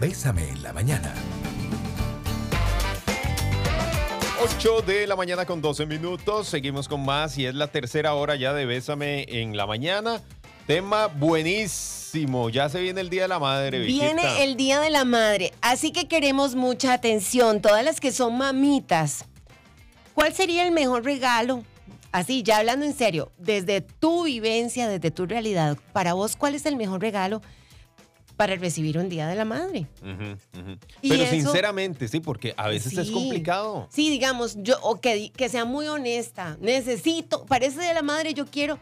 Bésame en la mañana. 8 de la mañana con 12 minutos. Seguimos con más y es la tercera hora ya de Bésame en la mañana. Tema buenísimo. Ya se viene el Día de la Madre. Viquita. Viene el Día de la Madre, así que queremos mucha atención, todas las que son mamitas. ¿Cuál sería el mejor regalo? Así, ya hablando en serio, desde tu vivencia, desde tu realidad, para vos, ¿cuál es el mejor regalo para recibir un Día de la Madre? Pero eso- sinceramente, sí, porque a veces es complicado. Sí, digamos, yo, o que, que sea muy honesta. Necesito, Día de la Madre yo quiero.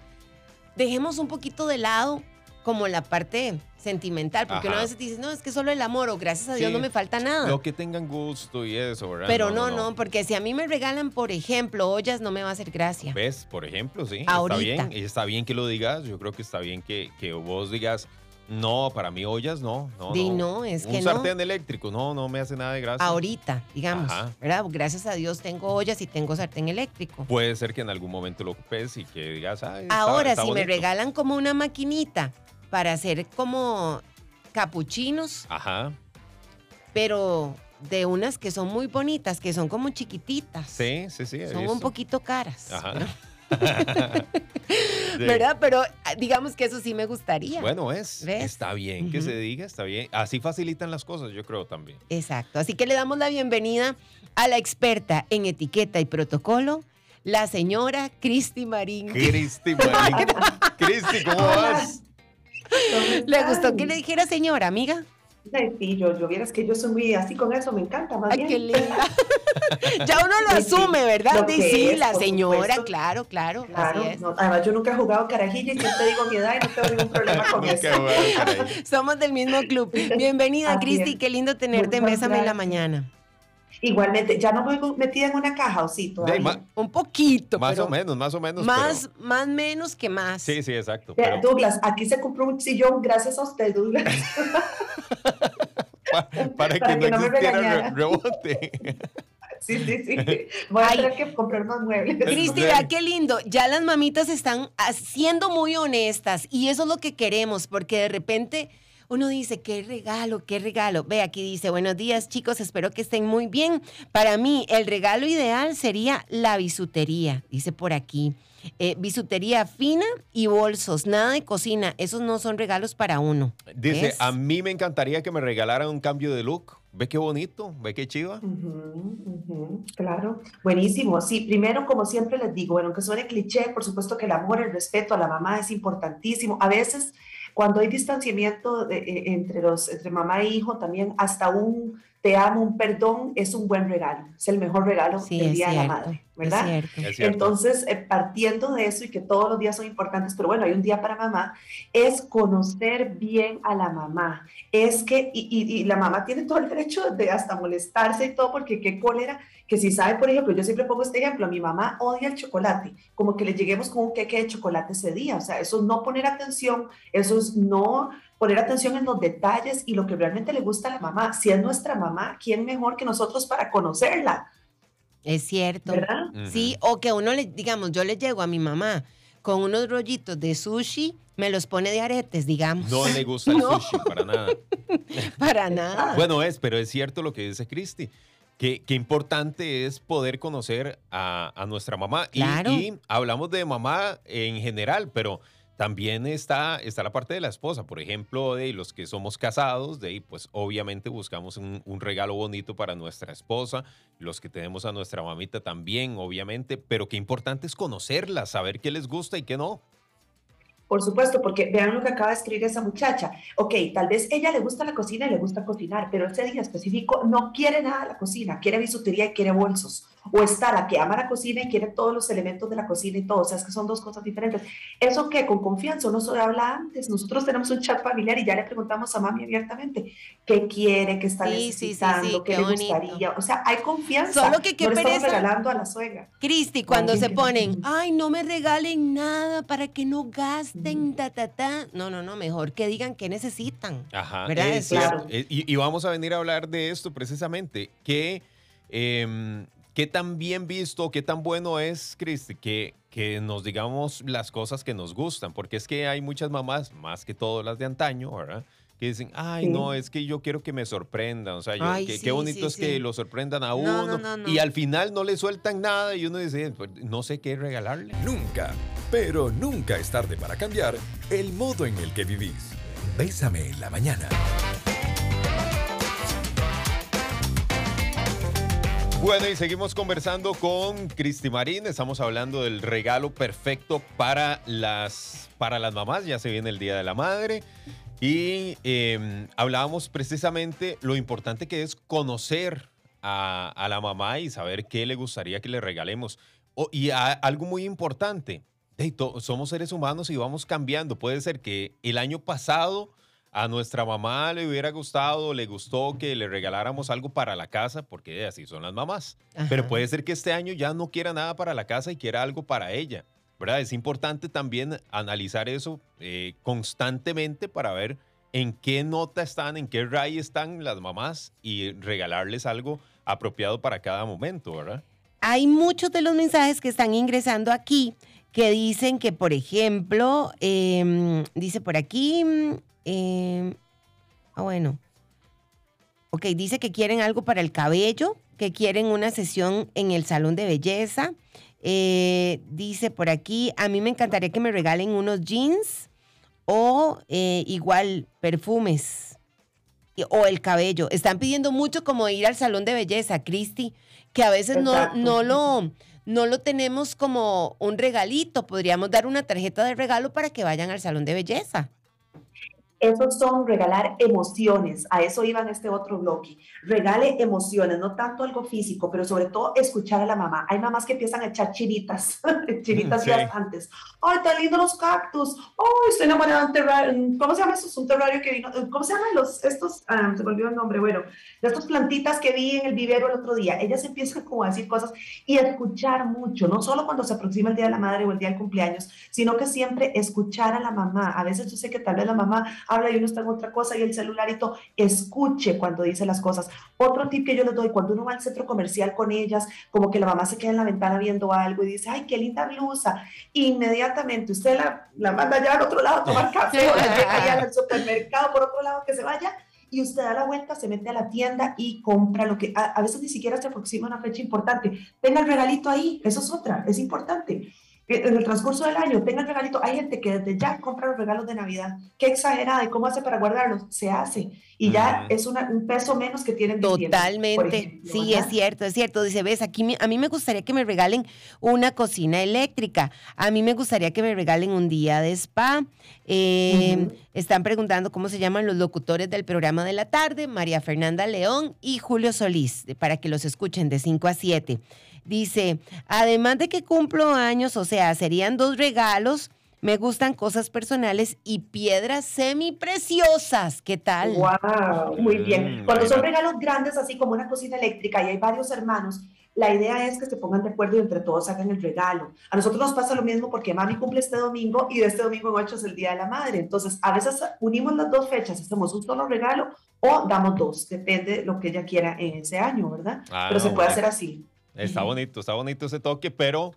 Dejemos un poquito de lado como la parte sentimental, porque Ajá. una vez te dices, no, es que solo el amor, o gracias a Dios Sí. no me falta nada. Lo que tengan gusto y eso, ¿verdad? Pero no, no, porque si a mí me regalan, por ejemplo, ollas, no me va a hacer gracia. ¿Ves? Por ejemplo, sí. Ahorita. Está bien. Está bien que lo digas. Yo creo que está bien que, que vos digas, no, para mí ollas no. no Di, no, es Un que no. sartén eléctrico, no, no me hace nada de gracia. Ahorita, digamos, Ajá. ¿verdad? Gracias a Dios tengo ollas y tengo sartén eléctrico. Puede ser que en algún momento lo ocupes y que digas, ay, está- Ahora, está si me bonito". regalan como una maquinita para hacer como capuchinos, Ajá. pero de unas que son muy bonitas, que son como chiquititas. Sí, sí, sí. Son visto. un poquito caras. Ajá. ¿no? Sí. ¿Verdad? Pero ah, digamos que eso sí me gustaría. Bueno, es. ¿Ves? Está bien que Ujú. se diga, está bien. Así facilitan las cosas, yo creo también. Exacto. Así que le damos la bienvenida a la experta en etiqueta y protocolo, la señora Cristi Marín. Cristi, Marín. Cristi, ¿cómo vas? ¿Le gustó que le dijera señora, amiga? Sí, yo, yo vieras que yo soy muy así con eso, me encanta más Ay, bien. qué linda. ya uno lo sí. asume, ¿verdad? Lo Sí, sí, es, la señora, claro, claro. Claro, Así es. no, además yo nunca he jugado carajilla y siempre digo mi edad y no tengo ningún problema con eso. Somos del mismo club. Bienvenida, Cristi. Qué lindo tenerte en Muchas Bésame en la mañana. Igualmente, ya no me voy metida en una caja, ¿o sí? Todavía. Un poquito, más pero o menos, más o menos. Más, pero- más menos que más. Sí, sí, exacto. Pero Douglas, aquí se compró un sillón gracias a usted, Douglas. pa- para, para que, que no no me existiera re- rebote. sí, sí, sí. Voy a Ay. tener que comprar más muebles. Cristi, vea qué lindo. Ya las mamitas están siendo muy honestas y eso es lo que queremos, porque de repente uno dice, qué regalo, qué regalo. Ve, aquí dice, buenos días chicos, espero que estén muy bien. Para mí, el regalo ideal sería la bisutería, dice por aquí. Eh, bisutería fina y bolsos, nada de cocina. Esos no son regalos para uno. Dice, ¿Ves? a mí me encantaría que me regalaran un cambio de look. Ve qué bonito, ve qué chiva. Claro, buenísimo. Sí, primero, como siempre les digo, bueno, aunque suene cliché, por supuesto que el amor, el respeto a la mamá es importantísimo. A veces, cuando hay distanciamiento de- eh, entre, los, entre mamá e hijo, también hasta un te amo, un perdón es un buen regalo. Es el mejor regalo Sí, del Día de la cierto, Madre, es ¿verdad? cierto. Es cierto. Entonces, eh, partiendo de eso y que todos los días son importantes, pero bueno, hay un día para mamá, es conocer bien a la mamá. Es que, y, y- y la mamá tiene todo el derecho de hasta molestarse y todo, porque qué cólera, que si sabe, por ejemplo, yo siempre pongo este ejemplo, mi mamá odia el chocolate, como que le lleguemos con un queque de chocolate ese día, o sea, eso es no poner atención, eso es no poner atención en los detalles y lo que realmente le gusta a la mamá. Si es nuestra mamá, ¿quién mejor que nosotros para conocerla? Es cierto. ¿Verdad? Sí, o que uno le, digamos, yo le llego a mi mamá con unos rollitos de sushi, me los pone de aretes, digamos. No le gusta el No. sushi para nada. Para nada. Bueno, es, pero es cierto lo que dice Cristi. Que, que importante es poder conocer a, a nuestra mamá. Y, hablamos de mamá en general, pero también está, está la parte de la esposa. Por ejemplo, de los que somos casados, de pues obviamente buscamos un, un regalo bonito para nuestra esposa. Los que tenemos a nuestra mamita también, obviamente. Pero qué importante es conocerla, saber qué les gusta y qué no. Por supuesto, porque vean lo que acaba de escribir esa muchacha. Ok, tal vez ella le gusta la cocina y le gusta cocinar, pero ese día específico no quiere nada de la cocina, quiere bisutería y quiere bolsos. O está la que ama la cocina y quiere todos los elementos de la cocina y todo. O sea, es que son dos cosas diferentes. Eso que con confianza uno se habla antes. Nosotros tenemos un chat familiar y ya le preguntamos a mami abiertamente qué quiere, qué está Sí, sí, sí, necesitando, sí, qué qué le gustaría. O sea, hay confianza. Solo que qué no le estamos pereza. regalando a la suegra. Cristi, cuando se ponen, ay, no me regalen nada para que no gasten, ta, ta, ta. No, no, no, mejor que digan qué necesitan. Ajá, ¿Verdad? es claro. Y, y vamos a venir a hablar de esto precisamente. ¿Qué, em, qué tan bien visto, qué tan bueno es, Cristi, que, que nos digamos las cosas que nos gustan? Porque es que hay muchas mamás, más que todas las de antaño, ¿verdad? que dicen, ay, no, es que yo quiero que me sorprendan. O sea, yo, qué, bonito es que lo sorprendan a uno. y al final no le sueltan nada y uno dice, pues, no sé qué regalarle. Nunca, pero nunca es tarde para cambiar el modo en el que vivís. Bésame en la mañana. Bueno, y seguimos conversando con Cristi Marín. Estamos hablando del regalo perfecto para las, para las mamás. Ya se viene el Día de la Madre. Y em, hablábamos precisamente lo importante que es conocer a, la mamá y saber qué le gustaría que le regalemos. y algo muy importante, somos seres humanos y vamos cambiando. Puede ser que el año pasado a nuestra mamá le hubiera gustado, le gustó que le regaláramos algo para la casa, porque así son las mamás. Pero puede ser que este año ya no quiera nada para la casa y quiera algo para ella. ¿verdad? Es importante también analizar eso eh, constantemente para ver en qué nota están, en qué ray están las mamás y regalarles algo apropiado para cada momento, ¿verdad? Hay muchos de los mensajes que están ingresando aquí que dicen que, por ejemplo, em, dice por aquí, Ah, bueno. Ok, dice que quieren algo para el cabello, que quieren una sesión en el salón de belleza. Eh, dice por aquí, a mí me encantaría que me regalen unos jeans o eh, igual perfumes o el cabello. Están pidiendo mucho como ir al salón de belleza, Cristi, que a veces no, no, lo, no lo tenemos como un regalito. Podríamos dar una tarjeta de regalo para que vayan al salón de belleza. Esos son regalar emociones. A eso iba en este otro bloque. Regale emociones, no tanto algo físico, pero sobre todo escuchar a la mamá. Hay mamás que empiezan a echar chiritas, chiritas sí. antes. ¡Ay, tan lindo los cactus! ¡Ay, estoy enamorada de un terrario! ¿Cómo se llama eso? Es un terrario que vino. ¿Cómo se llaman los, estos? Ah, se me olvidó el nombre. Bueno, de estas plantitas que vi en el vivero el otro día. Ellas empiezan como a decir cosas y a escuchar mucho, no solo cuando se aproxima el día de la madre o el día del cumpleaños, sino que siempre escuchar a la mamá. A veces yo sé que tal vez la mamá habla y uno está en otra cosa y el celularito escuche cuando dice las cosas. Otro tip que yo les doy, cuando uno va al centro comercial con ellas, como que la mamá se queda en la ventana viendo algo y dice, ay, qué linda blusa. Inmediatamente usted la, la manda ya al otro lado a tomar café o la al supermercado por otro lado que se vaya y usted da la vuelta, se mete a la tienda y compra lo que a, a veces ni siquiera se aproxima a una fecha importante. Tenga el regalito ahí, eso es otra, es importante en el transcurso del año tenga el regalito. Hay gente que desde ya compra los regalos de Navidad. Qué exagerada. ¿Y cómo hace para guardarlos? Se hace. Y ya es un peso menos que tienen. Totalmente. sí, es cierto, es cierto. Dice, ves, aquí a mí me gustaría que me regalen una cocina eléctrica. A mí me gustaría que me regalen un día de spa. Em, están preguntando cómo se llaman los locutores del programa de la tarde, María Fernanda León y Julio Solís, para que los escuchen de 5 a 7. Dice, además de que cumplo años, o sea, serían dos regalos. Me gustan cosas personales y piedras semi-preciosas. ¿Qué tal? ¡Wow! Muy bien. Mm, Cuando son regalos grandes, así como una cocina eléctrica y hay varios hermanos, la idea es que se pongan de acuerdo y entre todos hagan el regalo. A nosotros nos pasa lo mismo porque mami cumple este domingo y de este domingo en 8 es el Día de la Madre. Entonces, a veces unimos las dos fechas, hacemos un solo regalo o damos dos, depende de lo que ella quiera en ese año, ¿verdad? Ah, Pero se puede hacer así. Está bonito, está bonito ese toque, pero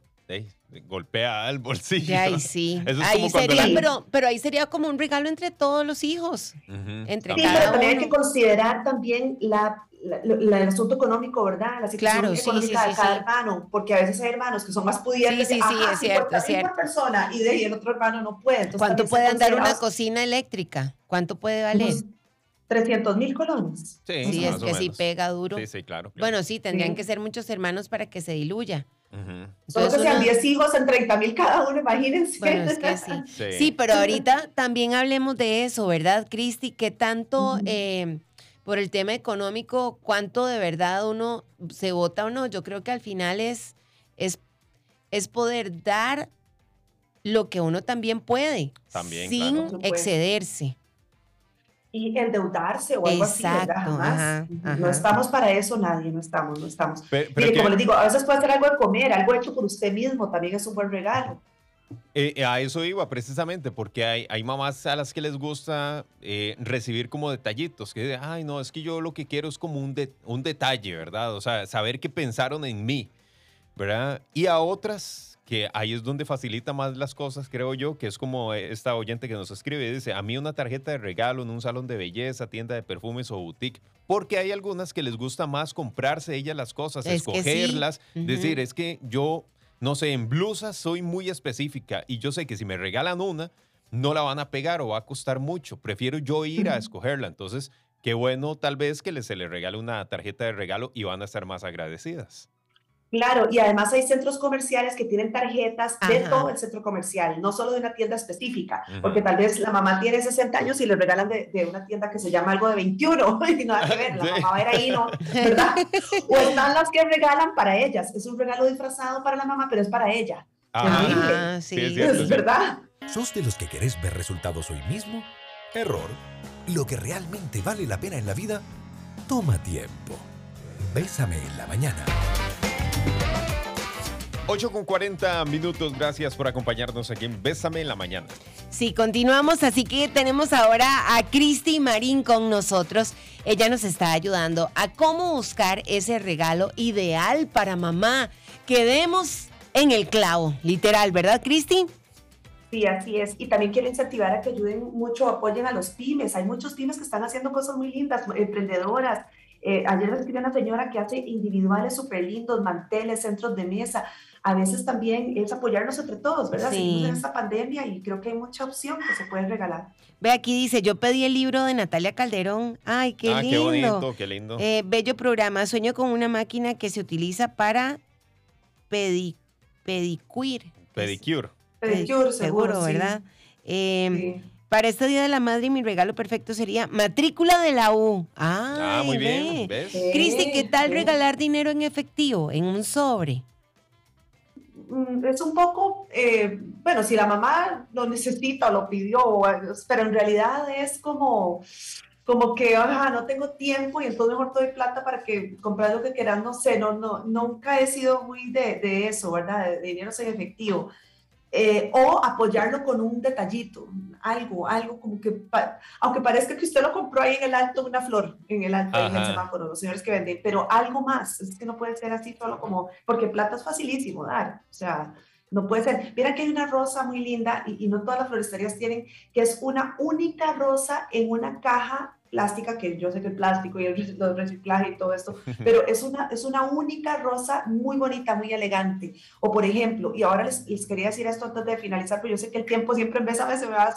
golpea al bolsillo. Ay, sí. ahí sería, pero, pero ahí sería como un regalo entre todos los hijos. entre sí, pero también hay que considerar también la, el asunto económico, ¿verdad? La situación claro, económica sí, sí, de cada hermano, porque a veces hay hermanos que son más pudientes. Sí, sí, sí, es cierto, es cierto. persona y de ahí el otro hermano no puede. ¿Cuánto puede andar una cocina eléctrica? ¿Cuánto puede valer? 300 mil colones. Sí, sí es que sí pega duro. Sí, sí, claro. Bueno, sí, tendrían que ser muchos hermanos para que se diluya. Solo que sean 10 hijos en 30 mil cada uno, imagínense. Bueno, es que sí. sí. pero ahorita también hablemos de eso, ¿verdad, Cristi? ¿Qué tanto eh, por el tema económico, cuánto de verdad uno se vota o no? Yo creo que al final es, es, es poder dar lo que uno también puede, también, sin excederse y endeudarse o algo así, ¿verdad? No estamos para eso nadie, no estamos, no estamos. Pero, como les digo, a veces puede ser algo de comer, algo hecho por usted mismo, también es un buen regalo. Eh, eh, a eso iba precisamente, porque hay, hay mamás a las que les gusta eh, recibir como detallitos, que dicen, ay, no, es que yo lo que quiero es como un, un detalle, ¿verdad? O sea, saber que pensaron en mí, ¿verdad? Y a otras que ahí es donde facilita más las cosas, creo yo, que es como esta oyente que nos escribe, dice, a mí una tarjeta de regalo en un salón de belleza, tienda de perfumes o boutique, porque hay algunas que les gusta más comprarse ellas las cosas, escogerlas, decir, es que yo, no sé, en blusas soy muy específica y yo sé que si me regalan una, no la van a pegar o va a costar mucho, prefiero yo ir a escogerla, entonces, qué bueno tal vez que se le regale una tarjeta de regalo y van a estar más agradecidas. Claro, y además hay centros comerciales que tienen tarjetas de todo el centro comercial, no solo de una tienda específica, porque tal vez la mamá tiene 60 años y le regalan de, una tienda que se llama algo de 21 y nada que ver, la mamá va a ir ahí, ¿no? ¿Verdad? O están las que regalan para ellas, es un regalo disfrazado para la mamá, pero es para ella. Ah, sí. es, verdad. ¿Sos de los que querés ver resultados hoy mismo? Error. Lo que realmente vale la pena en la vida toma tiempo. Bésame en la mañana. 8 con 40 minutos, gracias por acompañarnos aquí en Bésame en la mañana. Sí, continuamos, así que tenemos ahora a Cristi Marín con nosotros. Ella nos está ayudando a cómo buscar ese regalo ideal para mamá. Quedemos en el clavo, literal, ¿verdad, Cristi? Sí, así es. Y también quiero incentivar a que ayuden mucho, apoyen a los pymes. Hay muchos pymes que están haciendo cosas muy lindas, emprendedoras, eh, ayer escribió una señora que hace individuales súper lindos, manteles, centros de mesa. A veces también es apoyarnos entre todos, ¿verdad? Sí. en esta pandemia y creo que hay mucha opción que se puede regalar. Ve, aquí dice, yo pedí el libro de Natalia Calderón. Ay, qué ah, lindo. Qué bonito, qué lindo. Eh, bello programa. Sueño con una máquina que se utiliza para pedi pedicure. Pedicure. Pedicure, seguro, ¿verdad? Eh, sí. Para este Día de la Madre, mi regalo perfecto sería matrícula de la U. ah, muy bien. ¿ves? Cristi, ¿qué tal regalar dinero en efectivo, en un sobre? Mm, es un poco, eh, bueno, si la mamá lo necesita o lo pidió, pero en realidad es como, como que, ajá, no tengo tiempo y entonces mejor doy plata para que comprar lo que quieran, no sé, no, no, nunca he sido muy de, de eso, ¿verdad? De, dinero en efectivo. Eh, o apoyarlo con un detallito, algo, algo como que, aunque parezca que usted lo compró ahí en el alto una flor, en el alto, en el semáforo, los señores que venden, pero algo más, es que no puede ser así solo como, porque plata es facilísimo dar, o sea, no puede ser. Mira que hay una rosa muy linda y, y no todas las floristerías tienen, que es una única rosa en una caja plástica, que yo sé que el plástico y el reciclaje y todo esto, pero es una, es una única rosa muy bonita, muy elegante. O por ejemplo, y ahora les, les quería decir esto antes de finalizar, pero yo sé que el tiempo siempre en vez a veces me va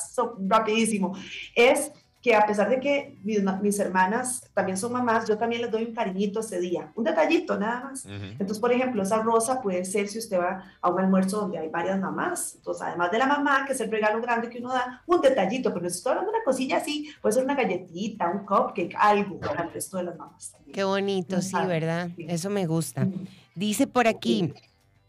rapidísimo, es que a pesar de que mis, hermanas también son mamás, yo también les doy un cariñito ese día, un detallito nada más. Entonces, por ejemplo, esa rosa puede ser si usted va a un almuerzo donde hay varias mamás. Entonces, además de la mamá, que es el regalo grande que uno da, un detallito, pero si estoy hablando de una cosilla así, puede ser una galletita, un cupcake, algo para el resto de las mamás. También. Qué bonito, sí, ¿verdad? Eso me gusta. Dice por aquí,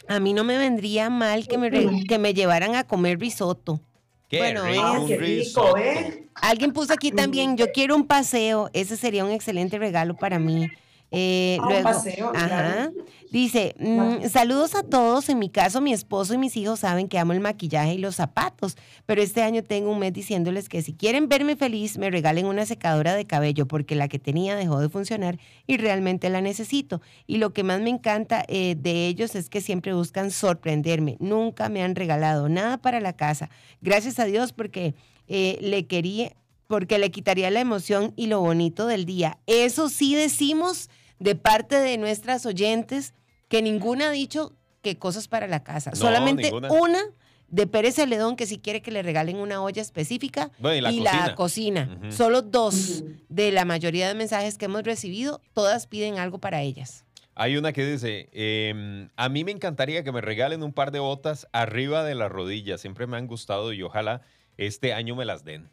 a mí no me vendría mal que me, que me llevaran a comer risotto. Qué bueno, rico, ¿eh? Alguien puso aquí también, yo quiero un paseo, ese sería un excelente regalo para mí. Eh, ah, paseo, ajá, Dice, mm, saludos a todos. En mi caso, mi esposo y mis hijos saben que amo el maquillaje y los zapatos, pero este año tengo un mes diciéndoles que si quieren verme feliz, me regalen una secadora de cabello porque la que tenía dejó de funcionar y realmente la necesito. Y lo que más me encanta eh, de ellos es que siempre buscan sorprenderme. Nunca me han regalado nada para la casa. Gracias a Dios porque eh, le quería, porque le quitaría la emoción y lo bonito del día. Eso sí decimos de parte de nuestras oyentes que ninguna ha dicho que cosas para la casa. Solamente una de Pérez Celedón que si quiere que le regalen una olla específica y la cocina. Solo dos de la mayoría de mensajes que hemos recibido, todas piden algo para ellas. Hay una que dice, em, a mí me encantaría que me regalen un par de botas arriba de las rodillas. Siempre me han gustado y ojalá este año me las den.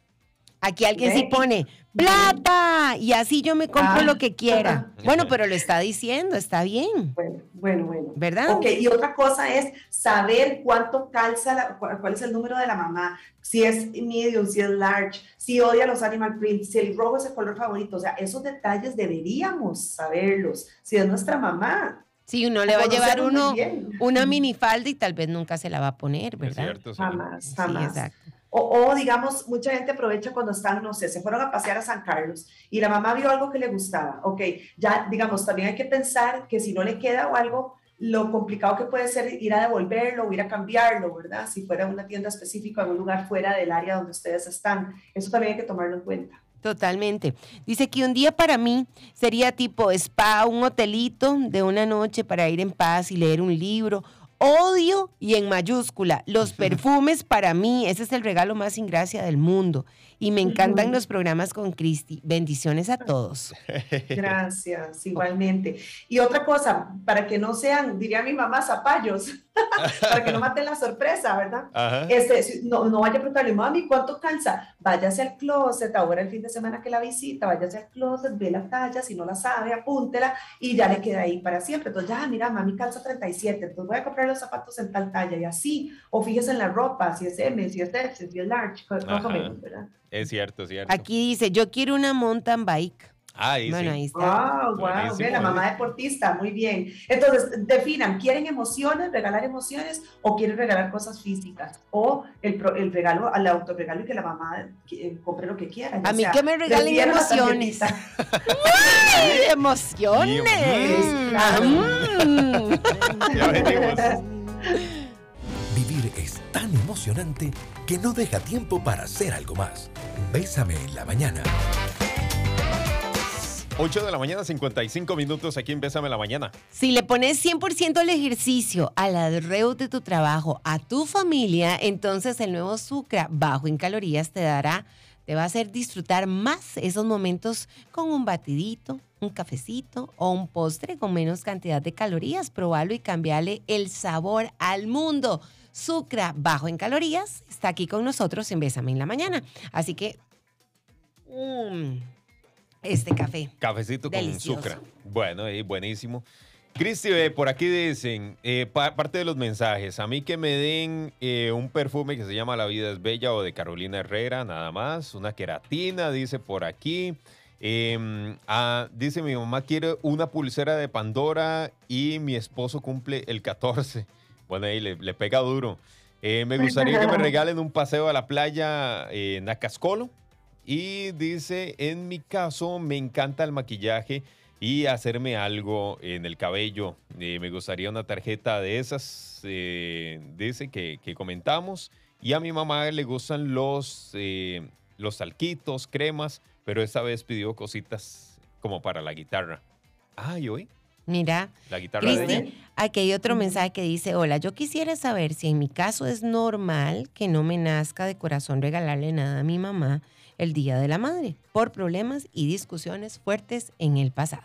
Aquí alguien sí pone plata y así yo me compro lo que quiera. Bueno, pero lo está diciendo, está bien. Bueno, bueno, bueno. ¿Verdad? Ok, y otra cosa es saber cuánto calza, cuál es el número de la mamá, si es medium, si es large, si odia los animal prints, si el rojo es el color favorito. O sea, esos detalles deberíamos saberlos, si es nuestra mamá. Sí, uno le va a llevar uno una minifalda y tal vez nunca se la va a poner, ¿verdad? Es cierto, Jamás, jamás. exacto. O, digamos, mucha gente aprovecha cuando están, no sé, se fueron a pasear a San Carlos y la mamá vio algo que le gustaba. Ok, ya digamos, también hay que pensar que si no le queda o algo, lo complicado que puede ser ir a devolverlo o ir a cambiarlo, ¿verdad? Si fuera una tienda específica en un lugar fuera del área donde ustedes están. Eso también hay que tomarlo en cuenta. Totalmente. Dice que un día para mí sería tipo spa, un hotelito de una noche para ir en paz y leer un libro. Odio y en mayúscula, los perfumes para mí, ese es el regalo más ingracia del mundo. Y me encantan los programas con Cristi. Bendiciones a todos. Gracias, igualmente. Y otra cosa, para que no sean, diría mi mamá, zapallos, para que no maten la sorpresa, ¿verdad? Este, no, no vaya a preguntarle, mami, ¿cuánto calza? Váyase al closet, ahora el fin de semana que la visita, váyase al closet, ve la talla, si no la sabe, apúntela y ya le queda ahí para siempre. Entonces, ya, mira, mami calza 37, entonces voy a comprar los zapatos en tal talla y así. O fíjese en la ropa, si es M, si es S, si es large, más o menos, ¿verdad? Es cierto, es cierto. Aquí dice, yo quiero una mountain bike. Ah, bueno, ahí está. Wow, wow, bien, la mamá deportista, muy bien. Entonces, definan, ¿quieren emociones, regalar emociones o quieren regalar cosas físicas? O el, el regalo, al autorregalo y que la mamá eh, compre lo que quiera. A mí que me regalen emociones. ¡Ay, emociones! Mm. Vivir es tan emocionante que no deja tiempo para hacer algo más. Bésame en la mañana. 8 de la mañana, 55 minutos aquí en Bésame la Mañana. Si le pones 100% al ejercicio, al arreo de tu trabajo, a tu familia, entonces el nuevo Sucra bajo en calorías te dará, te va a hacer disfrutar más esos momentos con un batidito, un cafecito o un postre con menos cantidad de calorías. Probalo y cambiale el sabor al mundo. Sucra bajo en calorías está aquí con nosotros en Bésame en la Mañana. Así que... Mmm, este café. Cafecito con azúcar. Bueno, y buenísimo. Cristi, por aquí dicen, eh, parte de los mensajes, a mí que me den eh, un perfume que se llama La vida es bella o de Carolina Herrera, nada más, una queratina, dice por aquí. Em, ah, dice mi mamá quiere una pulsera de Pandora y mi esposo cumple el 14. Bueno, ahí le, pega duro. Eh, me gustaría que me regalen un paseo a la playa en Acascolo. Y dice, en mi caso me encanta el maquillaje y hacerme algo en el cabello. Eh, me gustaría una tarjeta de esas, eh, dice que, comentamos. Y a mi mamá le gustan los, eh, los salquitos, cremas, pero esta vez pidió cositas como para la guitarra. Ay, hoy. Mira, la guitarra de aquí hay otro mensaje que dice, hola, yo quisiera saber si en mi caso es normal que no me nazca de corazón regalarle nada a mi mamá el Día de la Madre por problemas y discusiones fuertes en el pasado.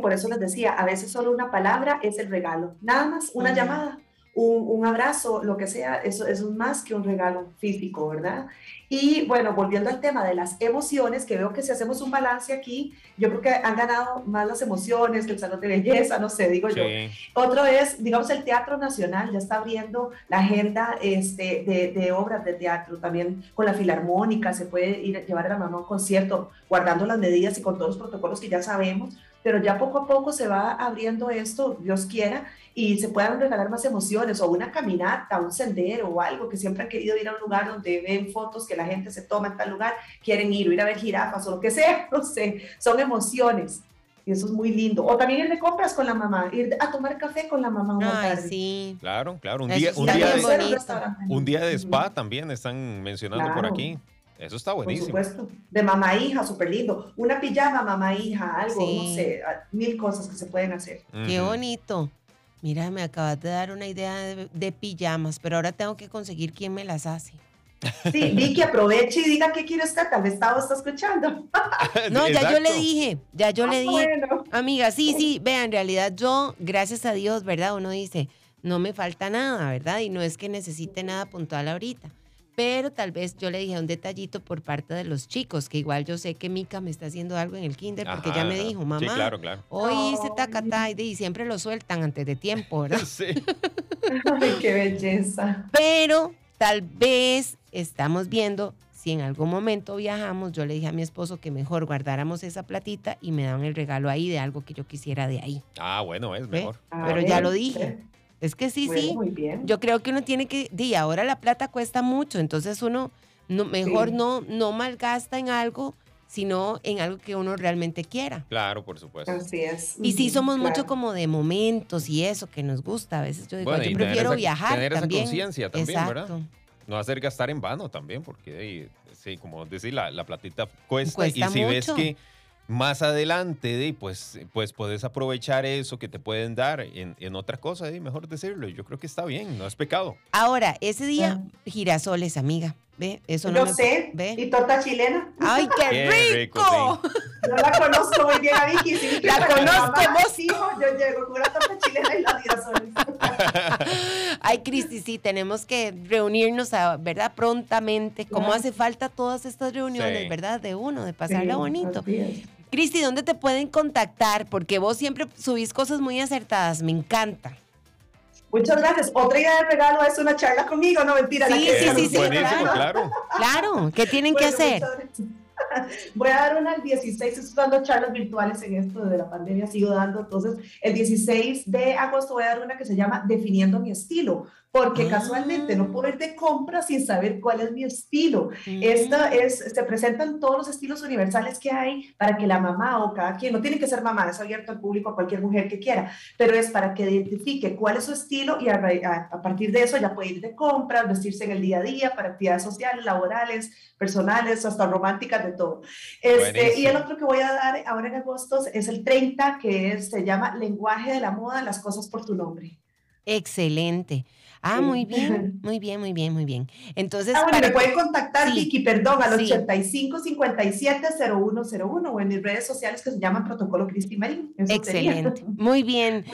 Por eso les decía, a veces solo una palabra es el regalo, nada más una llamada, un, abrazo, lo que sea, eso, es más que un regalo físico, ¿verdad? Y bueno, volviendo al tema de las emociones, que veo que si hacemos un balance aquí, yo creo que han ganado más las emociones que el salón de belleza, no sé, digo yo. Otro es, digamos, el Teatro Nacional ya está abriendo la agenda este, de, de, obras de teatro, también con la Filarmónica, se puede ir a llevar a la mamá a un concierto, guardando las medidas y con todos los protocolos que ya sabemos, pero ya poco a poco se va abriendo esto, Dios quiera, y se puedan regalar más emociones o una caminata, un sendero o algo que siempre han querido ir a un lugar donde ven fotos que la gente se toma en tal lugar, quieren ir o ir a ver jirafas o lo que sea, no sé, son emociones. Y eso es muy lindo. O también ir de compras con la mamá, ir a tomar café con la mamá una tarde. Sí. Claro, claro. Un día, un día, de, un día de spa también están mencionando por aquí. Eso está buenísimo. Por supuesto. De mamá hija, súper lindo. Una pijama, mamá hija, algo, no sé, mil cosas que se pueden hacer. Qué bonito. Mira, me acabas de dar una idea de, pijamas, pero ahora tengo que conseguir quién me las hace. Sí, Vicky, aproveche y diga qué quiere usted, tal vez estaba está escuchando. no, ya yo le dije, ya yo le ah, dije, amiga, sí, sí, vea, en realidad yo, gracias a Dios, ¿verdad? Uno dice, no me falta nada, ¿verdad? Y no es que necesite nada puntual ahorita pero tal vez yo le dije un detallito por parte de los chicos, que igual yo sé que Mica me está haciendo algo en el kinder, porque ya me dijo, mamá, claro, claro. hoy hice tacatá y siempre lo sueltan antes de tiempo, ¿verdad? sí. Ay, qué belleza. Pero tal vez estamos viendo si en algún momento viajamos, yo le dije a mi esposo que mejor guardáramos esa platita y me dan el regalo ahí de algo que yo quisiera de ahí. Ah, bueno, es mejor. Pero ya lo dije. Es que sí, sí. Muy bien. Yo creo que uno tiene que, y ahora la plata cuesta mucho, entonces uno no, mejor no, no malgasta en algo sino en algo que uno realmente quiera. Claro, por supuesto. Así es. Y sí somos mucho como de momentos y eso que nos gusta. A veces yo digo, Bueno, yo prefiero esa- viajar tener esa también. conciencia también, Exacto. ¿verdad? No hacer gastar en vano también, porque sí, como decir, la, la platita cuesta, Cuesta y si ves mucho. que más adelante, de, pues, pues puedes aprovechar eso que te pueden dar en, en otra cosa, de, mejor decirlo. Yo creo que está bien, no es pecado. Ahora, ese día, Ah. girasoles, amiga. ¿Ve? Eso no Yo me- sé. ¿Ve? Y torta chilena. ¡Ay, qué, Qué rico! rico, Yo la conozco muy bien a Vicky. Vicky La conozco, vos. fijo, yo llego con una torta chilena y la girasoles. Ay, Cristi, sí, tenemos que reunirnos, a, ¿verdad? Prontamente. ¿Cómo Claro. hace falta todas estas reuniones, Sí. verdad? De uno, de pasarla Sí, bonito. Cristi, ¿dónde te pueden contactar? Porque vos siempre subís cosas muy acertadas, me encanta. Muchas gracias. Otra idea de regalo es una charla conmigo, no mentira. la Sí, que sí, sí, sí, Buenísimo, claro. Claro, ¿qué tienen que hacer? Voy a dar una el 16, estoy dando charlas virtuales en esto de la pandemia, sigo dando. Entonces, el 16 de agosto voy a dar una que se llama Definiendo mi estilo, porque Ah. casualmente no puedo ir de compra sin saber cuál es mi estilo. Esta Mm. es, se presentan todos los estilos universales que hay para que la mamá o cada quien, no tiene que ser mamá, es abierto al público a cualquier mujer que quiera, pero es para que identifique cuál es su estilo y a, a- a partir de eso ya puede ir de compras, vestirse en el día a día para actividades sociales, laborales, personales, hasta románticas, de todo. Este, y el otro que voy a dar ahora en agosto es el 30, que es- se llama Lenguaje de la Moda, las cosas por tu nombre. Excelente. Ah, muy bien, muy bien, muy bien, muy bien. Entonces, Ah, bueno, para me pueden contactar, sí. Vicky, perdón, al Sí. 85 57 0101 o en mis redes sociales que se llaman Protocolo Cristi Marín. Sería. Excelente. Muy bien.